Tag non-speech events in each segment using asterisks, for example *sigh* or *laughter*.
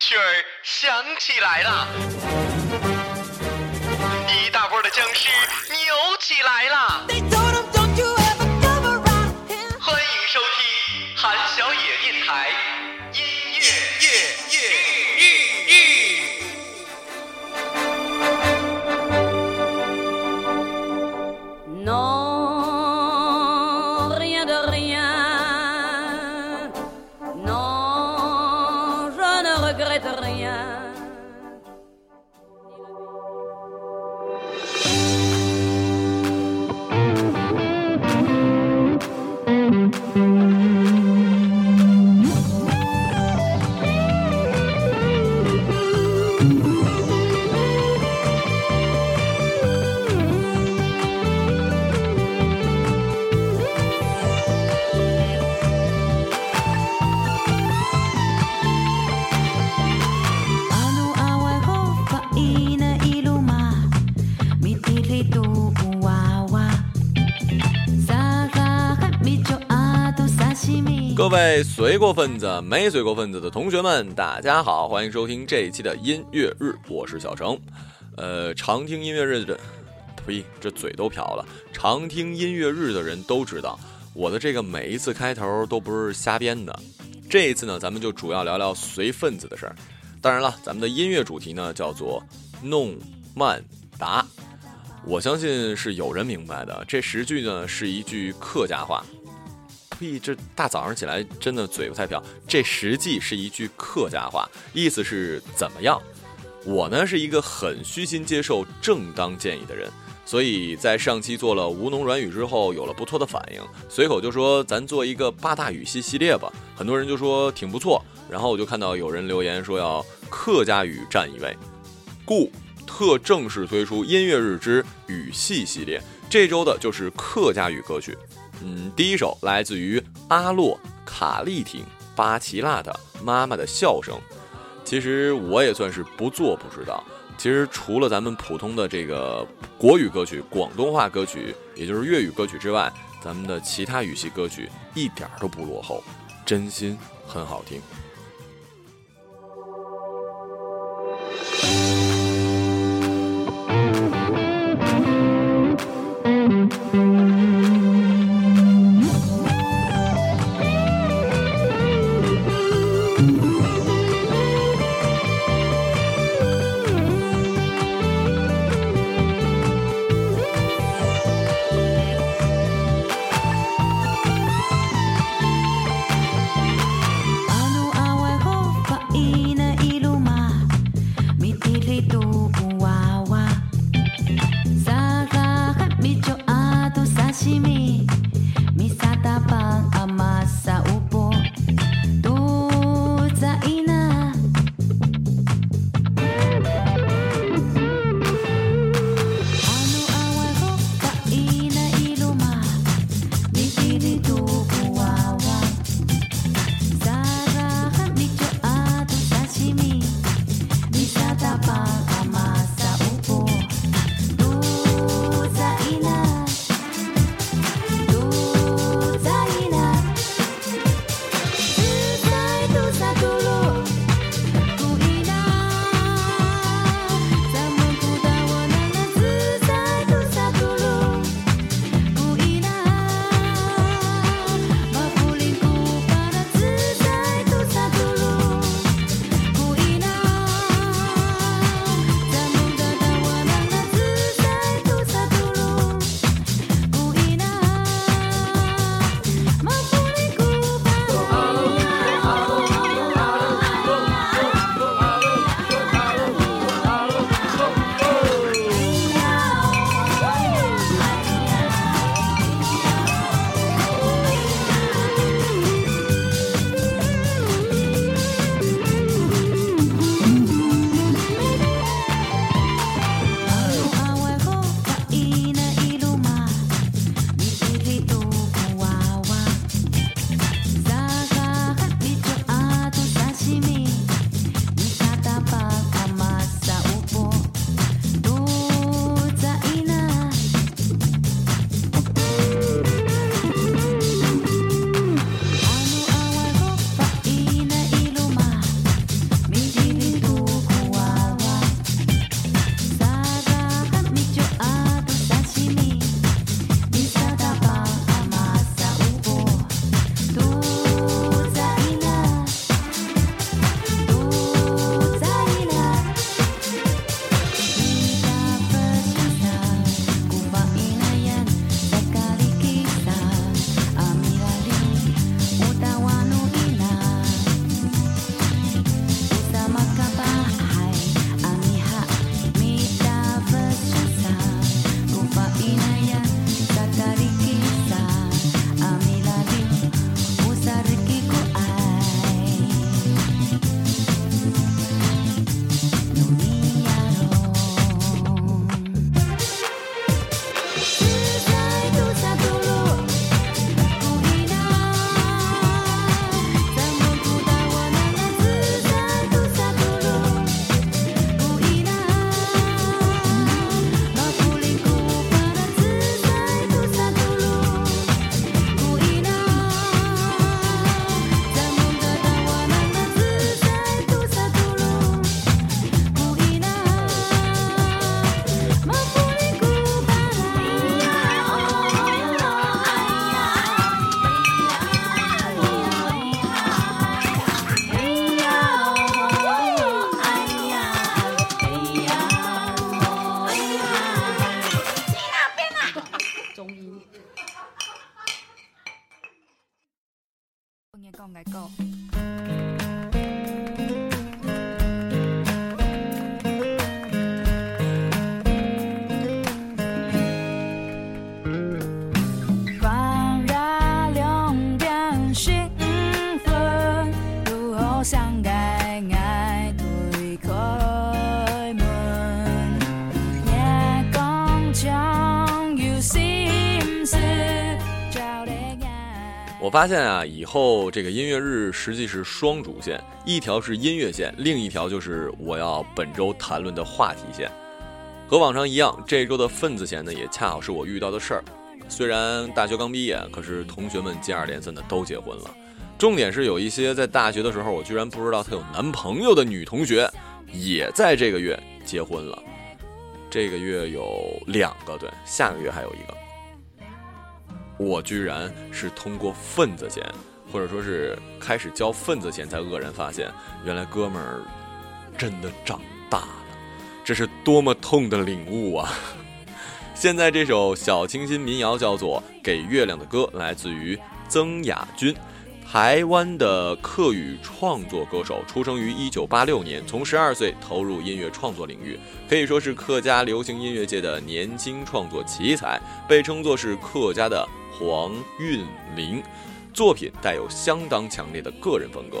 曲儿响起来了，一大波的僵尸扭起来了。随过分子、没随过分子的同学们，大家好，欢迎收听这一期的音乐日，我是小程。呃，常听音乐日的，呸，这嘴都瓢了。常听音乐日的人都知道，我的这个每一次开头都不是瞎编的。这一次呢，咱们就主要聊聊随份子的事儿。当然了，咱们的音乐主题呢叫做弄慢达。我相信是有人明白的，这十句呢是一句客家话。呸！这大早上起来真的嘴不太瓢。这实际是一句客家话，意思是怎么样？我呢是一个很虚心接受正当建议的人，所以在上期做了吴侬软语之后，有了不错的反应，随口就说咱做一个八大语系系列吧。很多人就说挺不错，然后我就看到有人留言说要客家语占一位，故特正式推出音乐日之语系系列，这周的就是客家语歌曲。嗯，第一首来自于阿洛卡丽婷巴奇拉的《妈妈的笑声》。其实我也算是不做不知道，其实除了咱们普通的这个国语歌曲、广东话歌曲，也就是粤语歌曲之外，咱们的其他语系歌曲一点都不落后，真心很好听。发现啊，以后这个音乐日实际是双主线，一条是音乐线，另一条就是我要本周谈论的话题线。和往常一样，这周的份子钱呢，也恰好是我遇到的事儿。虽然大学刚毕业，可是同学们接二连三的都结婚了。重点是有一些在大学的时候我居然不知道她有男朋友的女同学，也在这个月结婚了。这个月有两个，对，下个月还有一个。我居然是通过份子钱，或者说是开始交份子钱，才愕然发现，原来哥们儿真的长大了，这是多么痛的领悟啊！*laughs* 现在这首小清新民谣叫做《给月亮的歌》，来自于曾雅君。台湾的客语创作歌手，出生于一九八六年，从十二岁投入音乐创作领域，可以说是客家流行音乐界的年轻创作奇才，被称作是客家的黄韵玲。作品带有相当强烈的个人风格。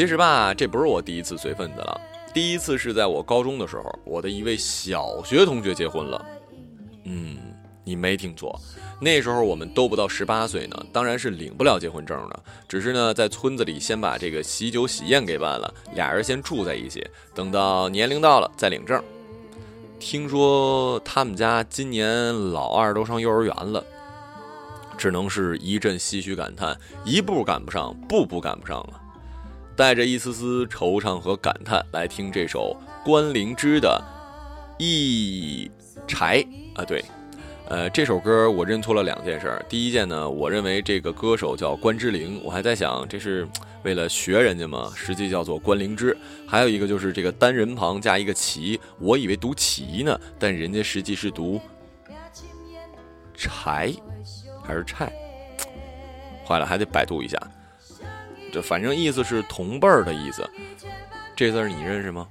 其实吧，这不是我第一次随份子了，第一次是在我高中的时候，我的一位小学同学结婚了。嗯，你没听错，那时候我们都不到十八岁呢，当然是领不了结婚证的。只是呢，在村子里先把这个喜酒喜宴给办了，俩人先住在一起，等到年龄到了再领证。听说他们家今年老二都上幼儿园了，只能是一阵唏嘘感叹，一步赶不上，步步赶不上了。带着一丝丝惆怅和感叹来听这首关灵芝的《一柴》啊，对，呃，这首歌我认错了两件事儿。第一件呢，我认为这个歌手叫关之琳，我还在想这是为了学人家嘛？实际叫做关灵芝。还有一个就是这个单人旁加一个齐，我以为读齐呢，但人家实际是读柴还是菜？坏了，还得百度一下。这反正意思是同辈儿的意思，这字儿你认识吗？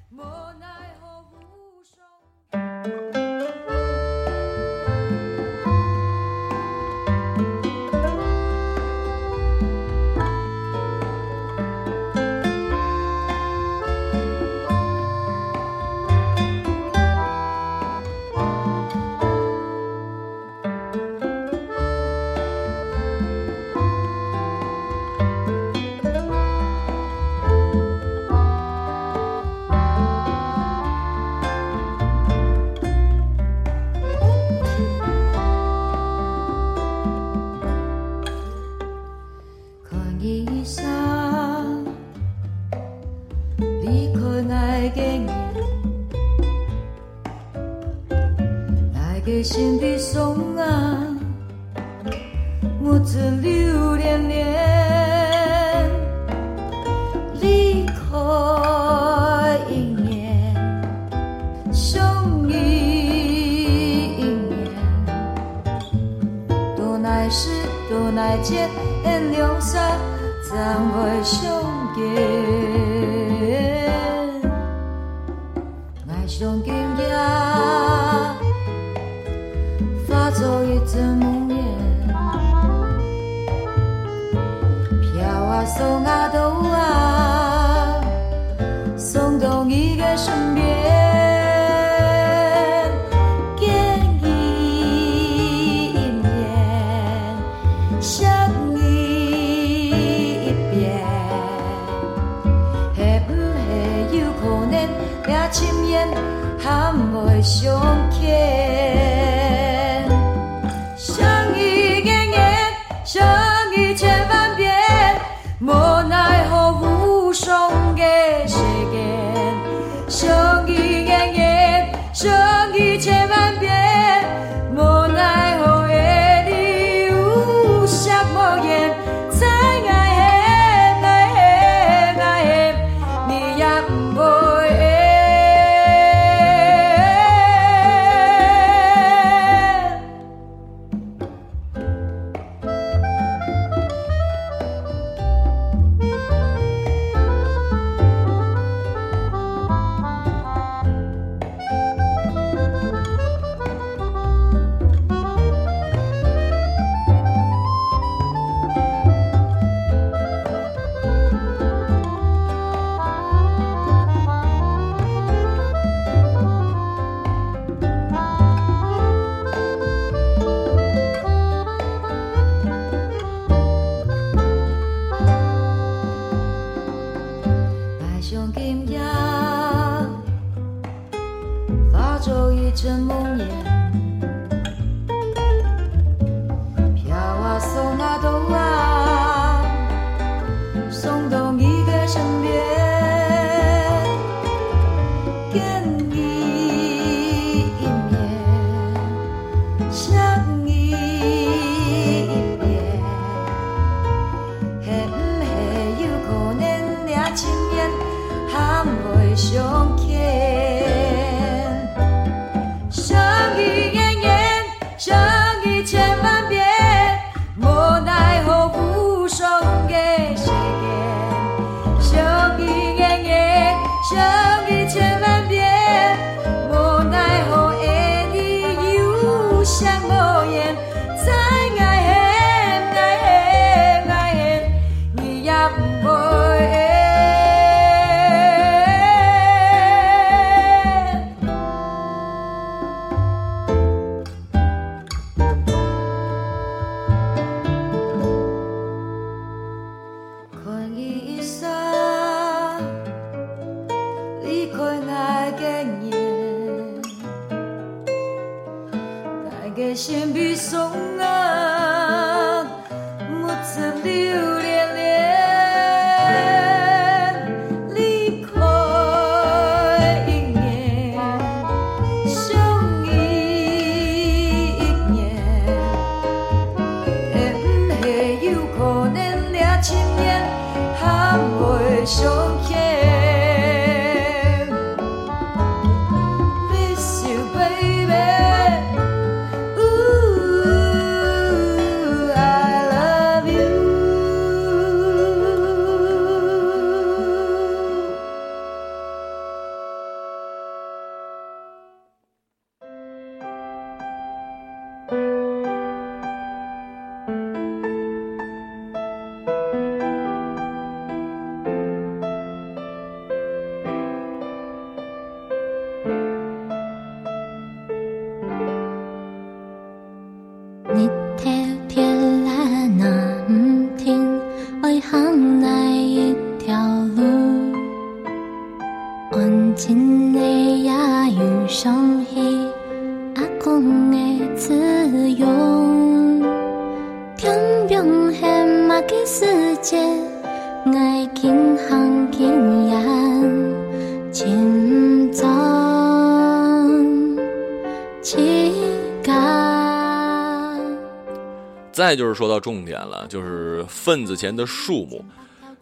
再就是说到重点了，就是份子钱的数目。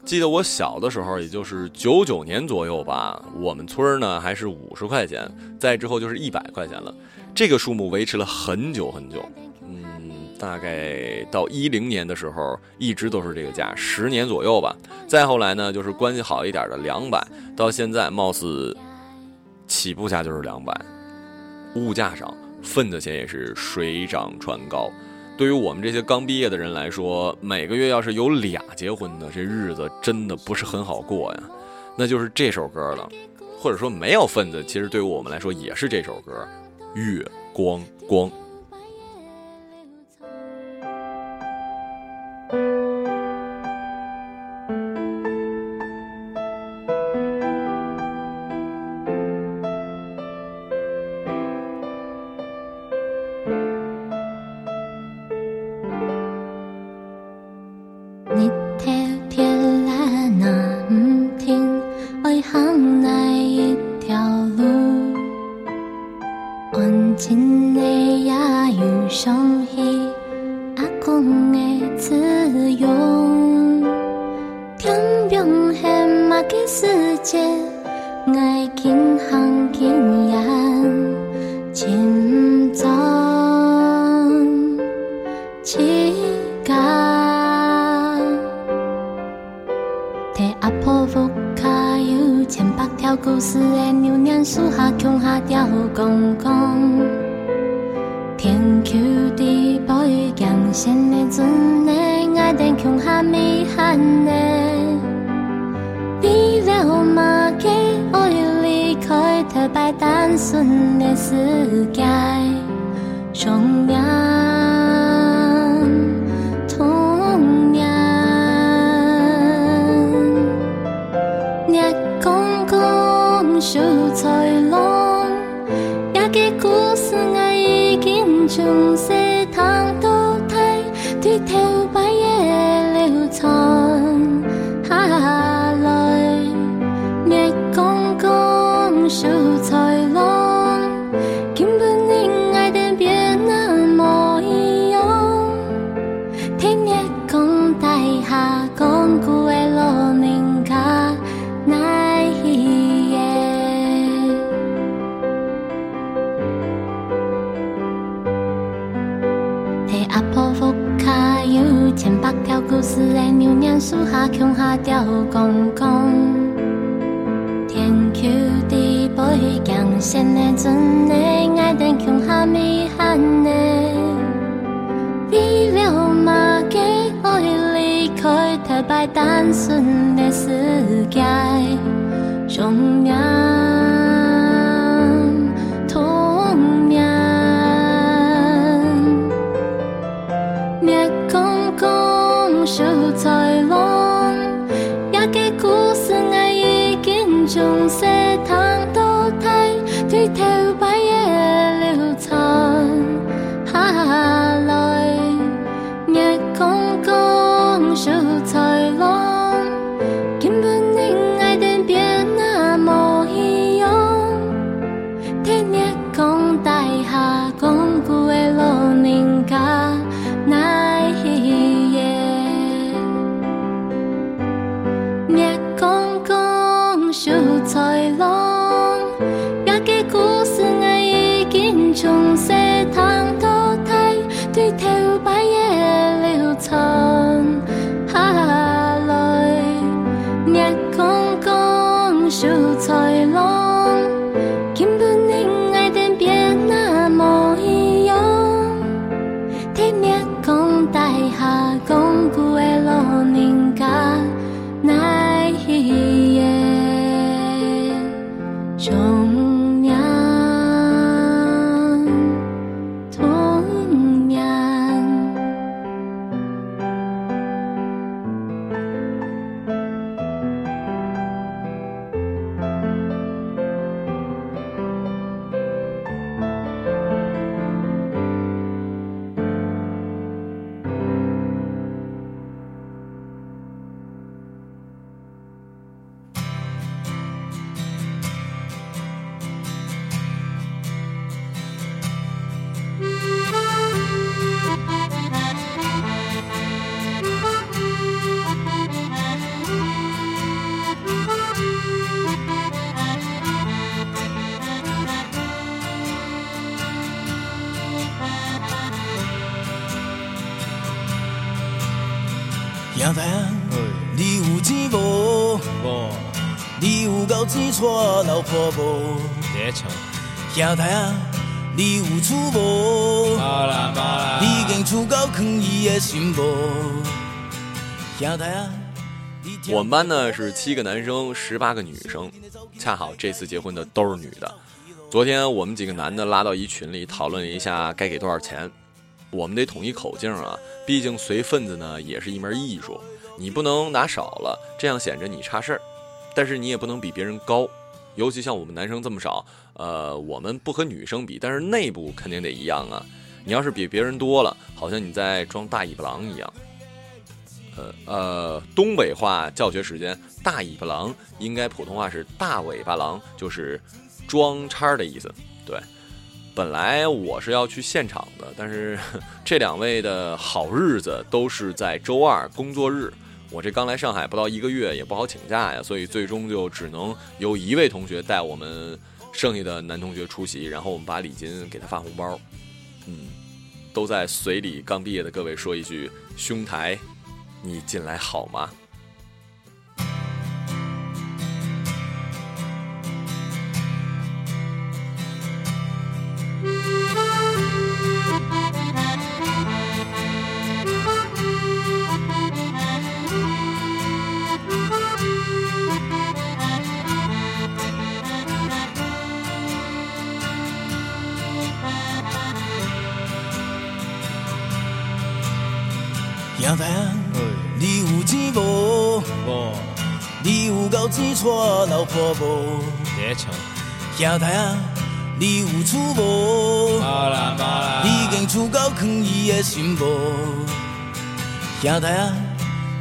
记得我小的时候，也就是九九年左右吧，我们村呢还是五十块钱，再之后就是一百块钱了。这个数目维持了很久很久，嗯，大概到一零年的时候，一直都是这个价，十年左右吧。再后来呢，就是关系好一点的两百，到现在貌似起步价就是两百。物价上，份子钱也是水涨船高。对于我们这些刚毕业的人来说，每个月要是有俩结婚的，这日子真的不是很好过呀。那就是这首歌了，或者说没有份子，其实对于我们来说也是这首歌，《月光光》。故事的牛年樹下窮下條公公，天球地背強線的陣的愛 den 窮下美漢的，為了嘛給愛離開特別單純的世界，別單純的世界，别唱，兄弟啊，你有厝无？你已经厝够囥伊的心无？兄弟啊，我们班呢是七个男生，十八个女生，恰好这次结婚的都是女的。昨天我们几个男的拉到一群里讨论了一下该给多少钱，我们得统一口径啊，毕竟随份子呢也是一门艺术，你不能拿少了，这样显着你差事儿，但是你也不能比别人高，尤其像我们男生这么少，呃，我们不和女生比，但是内部肯定得一样啊。你要是比别人多了，好像你在装大尾巴狼一样。呃呃，东北话教学时间，大尾巴狼应该普通话是大尾巴狼，就是装叉的意思。对，本来我是要去现场的，但是 *laughs* 这两位的好日子都是在周二工作日，我这刚来上海不到一个月，也不好请假呀，所以最终就只能由一位同学带我们剩下的男同学出席，然后我们把礼金给他发红包。嗯，都在随礼刚毕业的各位说一句：兄台，你近来好吗？有够钱娶老婆无？别唱，兄弟啊，你有厝无？你已经厝够囥伊的心无？兄弟啊，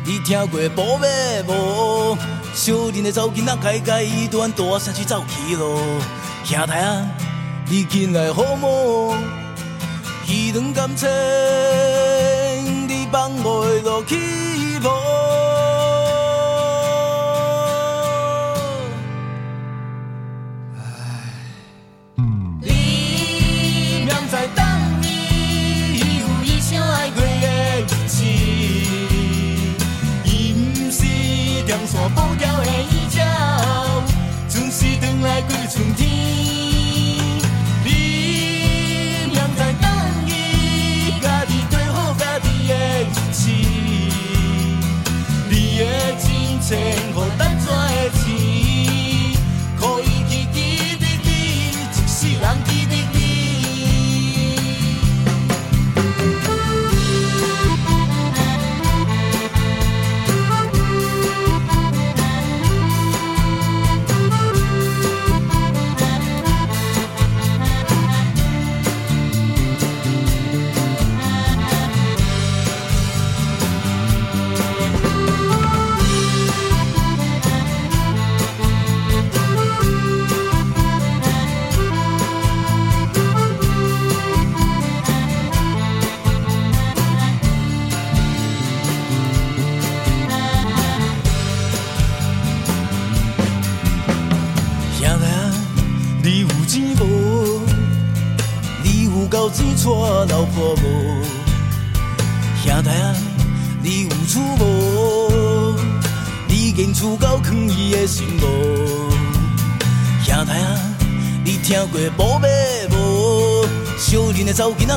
你听过宝马无？小人的走囡仔开开一段大城市走去咯。兄弟啊，你进来好无？彼段感情你放袂落去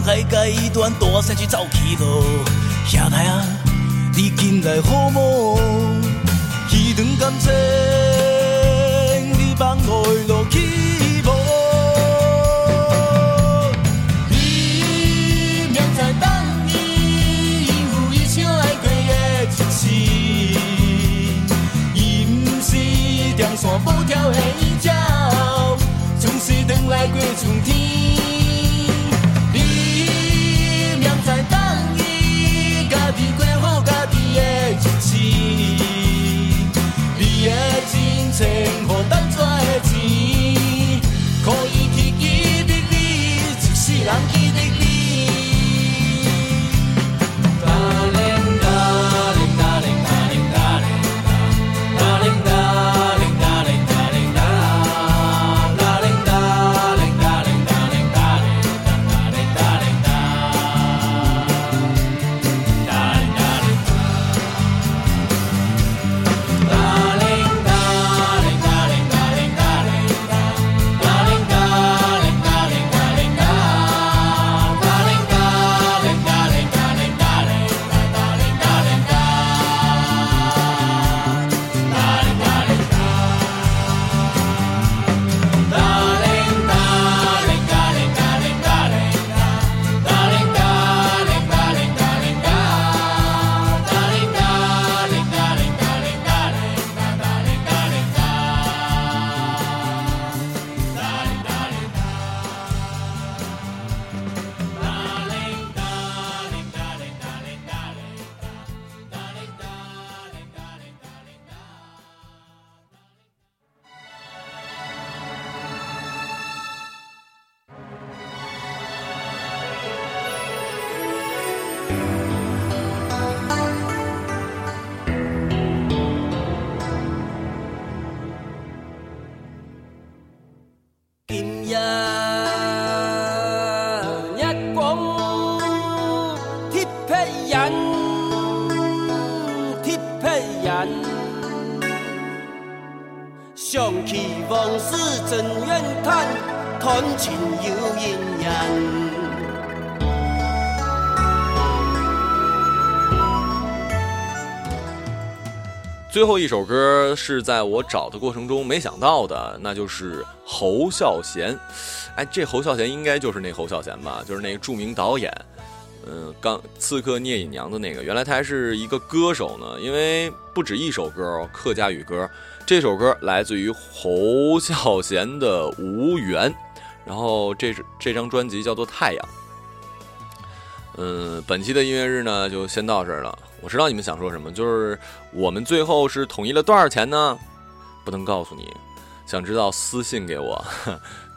走囡仔开阶段，大山去走起路。兄弟啊，你往事真怨叹，谈情有阴阳。最后一首歌是在我找的过程中没想到的，那就是侯孝贤。哎，这侯孝贤应该就是那侯孝贤吧？就是那个著名导演，嗯，刚《刺客聂隐娘》的那个。原来他还是一个歌手呢，因为不止一首歌哦，客家语歌。这首歌来自于侯孝贤的《无缘》，然后这是这张专辑叫做《太阳》。嗯，本期的音乐日呢就先到这儿了。我知道你们想说什么，就是我们最后是统一了多少钱呢？不能告诉你，想知道私信给我。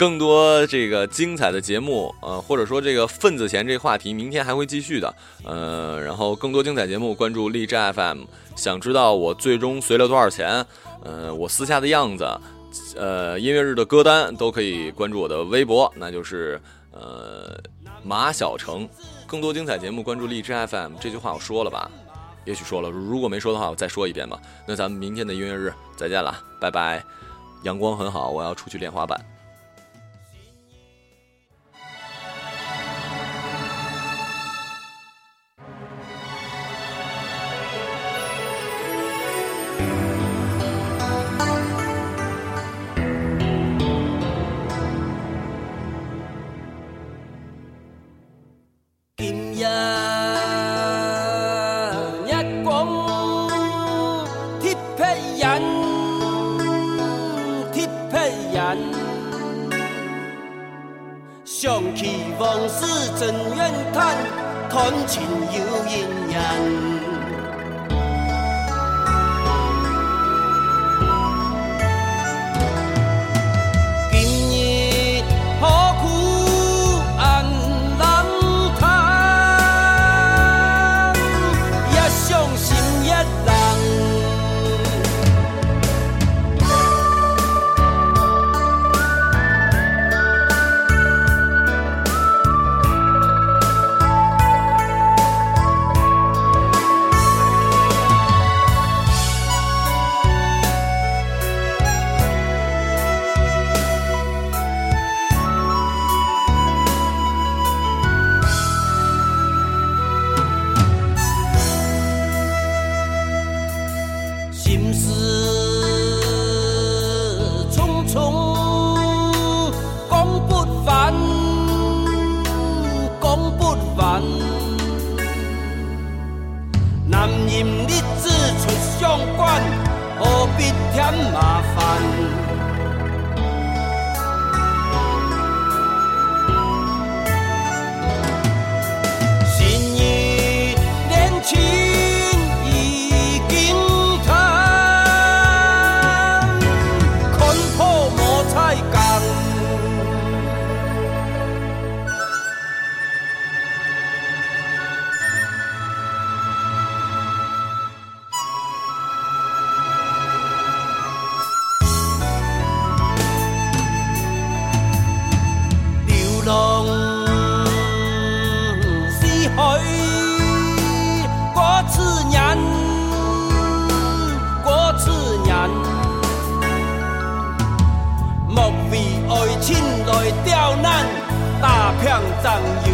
更多这个精彩的节目，呃，或者说这个份子钱这话题，明天还会继续的。呃，然后更多精彩节目，关注荔枝 FM。想知道我最终随了多少钱？呃，我私下的样子，呃，音乐日的歌单都可以关注我的微博，那就是呃马小成。更多精彩节目，关注荔枝 FM。这句话我说了吧？也许说了，如果没说的话，我再说一遍吧。那咱们明天的音乐日再见了，拜拜。阳光很好，我要出去练滑板。莫